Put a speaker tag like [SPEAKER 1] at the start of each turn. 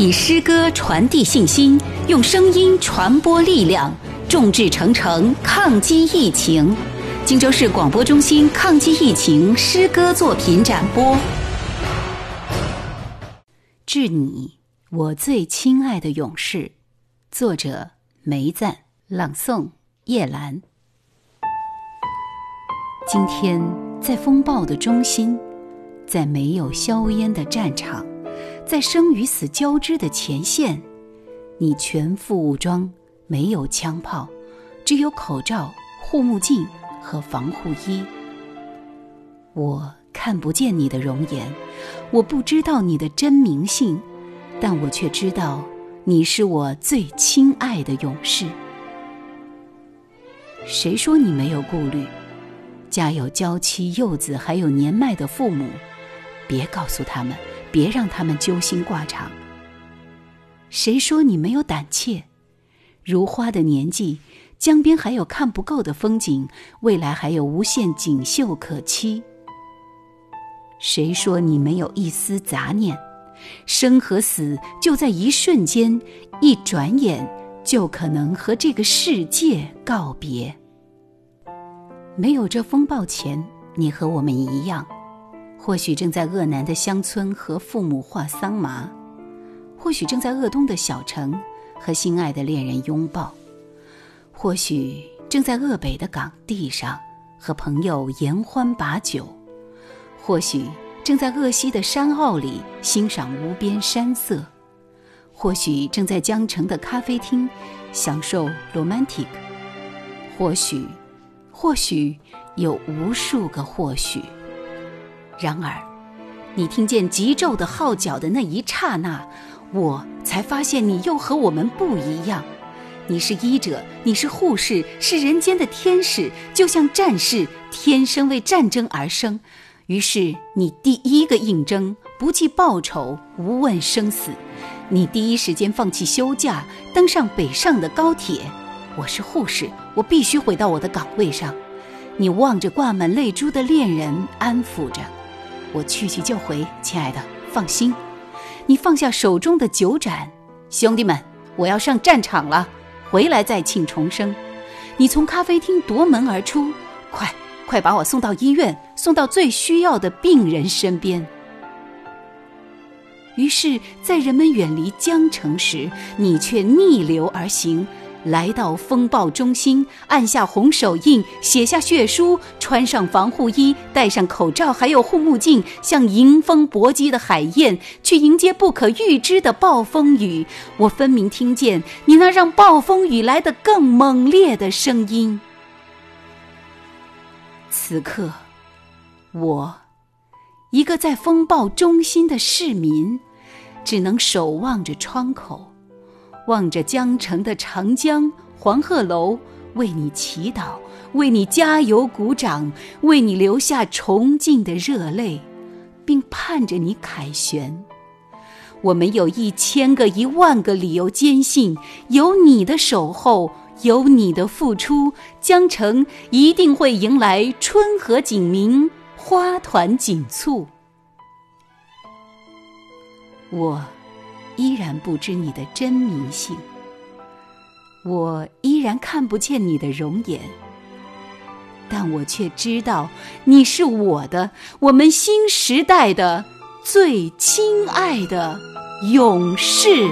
[SPEAKER 1] 以诗歌传递信心，用声音传播力量，众志成城抗击疫情。荆州市广播中心抗击疫情诗歌作品展播。致你，我最亲爱的勇士。作者：梅赞，朗诵：叶兰。今天在风暴的中心，在没有硝烟的战场。在生与死交织的前线，你全副武装，没有枪炮，只有口罩、护目镜和防护衣。我看不见你的容颜，我不知道你的真名姓，但我却知道你是我最亲爱的勇士。谁说你没有顾虑？家有娇妻幼子，还有年迈的父母，别告诉他们。别让他们揪心挂肠。谁说你没有胆怯？如花的年纪，江边还有看不够的风景，未来还有无限锦绣可期。谁说你没有一丝杂念？生和死就在一瞬间，一转眼就可能和这个世界告别。没有这风暴前，你和我们一样。或许正在鄂南的乡村和父母画桑麻，或许正在鄂东的小城和心爱的恋人拥抱，或许正在鄂北的岗地上和朋友言欢把酒，或许正在鄂西的山坳里欣赏无边山色，或许正在江城的咖啡厅享受 romantic，或许，或许有无数个或许。然而，你听见急骤的号角的那一刹那，我才发现你又和我们不一样。你是医者，你是护士，是人间的天使，就像战士，天生为战争而生。于是，你第一个应征，不计报酬，无问生死。你第一时间放弃休假，登上北上的高铁。我是护士，我必须回到我的岗位上。你望着挂满泪珠的恋人，安抚着。我去去就回，亲爱的，放心。你放下手中的酒盏，兄弟们，我要上战场了，回来再庆重生。你从咖啡厅夺门而出，快快把我送到医院，送到最需要的病人身边。于是，在人们远离江城时，你却逆流而行。来到风暴中心，按下红手印，写下血书，穿上防护衣，戴上口罩，还有护目镜，像迎风搏击的海燕，去迎接不可预知的暴风雨。我分明听见你那让暴风雨来得更猛烈的声音。此刻，我，一个在风暴中心的市民，只能守望着窗口。望着江城的长江、黄鹤楼，为你祈祷，为你加油鼓掌，为你留下崇敬的热泪，并盼着你凯旋。我们有一千个、一万个理由坚信，有你的守候，有你的付出，江城一定会迎来春和景明，花团锦簇。我。依然不知你的真名姓，我依然看不见你的容颜，但我却知道你是我的，我们新时代的最亲爱的勇士。